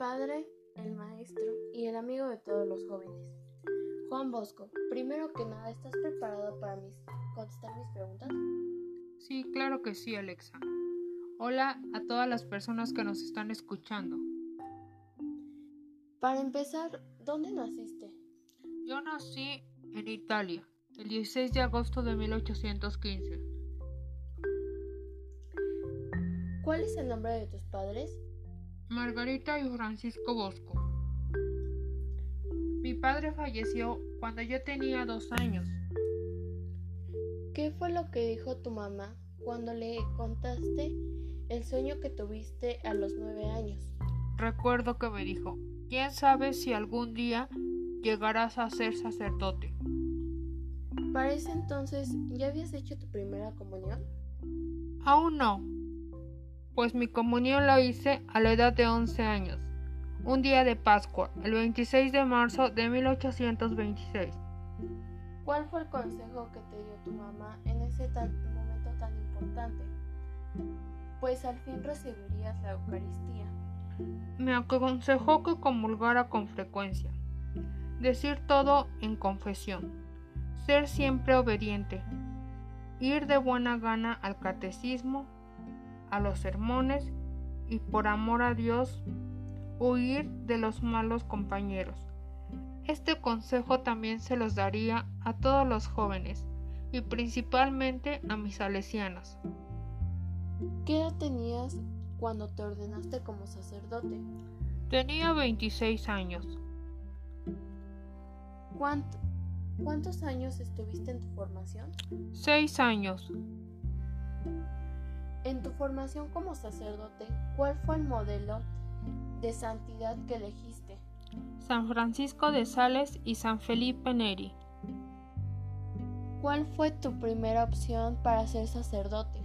padre, el maestro y el amigo de todos los jóvenes. Juan Bosco, primero que nada, ¿estás preparado para mis, contestar mis preguntas? Sí, claro que sí, Alexa. Hola a todas las personas que nos están escuchando. Para empezar, ¿dónde naciste? Yo nací en Italia, el 16 de agosto de 1815. ¿Cuál es el nombre de tus padres? Margarita y Francisco Bosco. Mi padre falleció cuando yo tenía dos años. ¿Qué fue lo que dijo tu mamá cuando le contaste el sueño que tuviste a los nueve años? Recuerdo que me dijo, ¿quién sabe si algún día llegarás a ser sacerdote? Para ese entonces, ¿ya habías hecho tu primera comunión? Aún no, pues mi comunión la hice a la edad de 11 años, un día de Pascua, el 26 de marzo de 1826. ¿Cuál fue el consejo que te dio tu mamá en ese momento tan importante? Pues al fin recibirías la Eucaristía. Me aconsejó que comulgara con frecuencia, decir todo en confesión, ser siempre obediente, ir de buena gana al catecismo a los sermones y por amor a Dios huir de los malos compañeros. Este consejo también se los daría a todos los jóvenes y principalmente a mis salesianos. ¿Qué edad tenías cuando te ordenaste como sacerdote? Tenía 26 años. ¿Cuántos años estuviste en tu formación? Seis años. En tu formación como sacerdote, ¿cuál fue el modelo de santidad que elegiste? San Francisco de Sales y San Felipe Neri. ¿Cuál fue tu primera opción para ser sacerdote?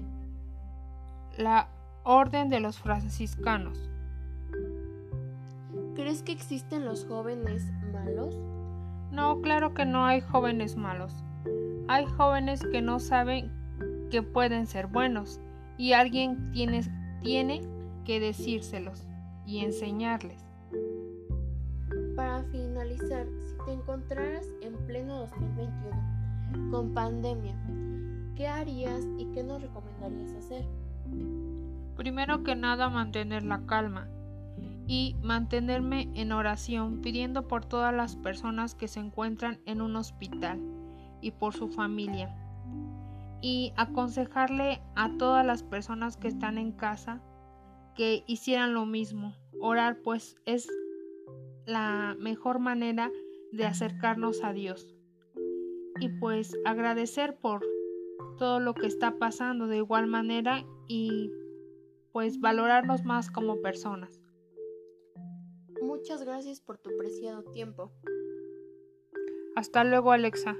La Orden de los Franciscanos. ¿Crees que existen los jóvenes malos? No, claro que no hay jóvenes malos. Hay jóvenes que no saben que pueden ser buenos y alguien tiene, tiene que decírselos y enseñarles. Para finalizar, si te encontraras en pleno 2021 con pandemia, ¿qué harías y qué nos recomendarías hacer? Primero que nada, mantener la calma y mantenerme en oración pidiendo por todas las personas que se encuentran en un hospital y por su familia y aconsejarle a todas las personas que están en casa que hicieran lo mismo. Orar pues es la mejor manera de acercarnos a Dios. Y pues agradecer por todo lo que está pasando de igual manera y pues valorarnos más como personas. Muchas gracias por tu preciado tiempo. Hasta luego Alexa.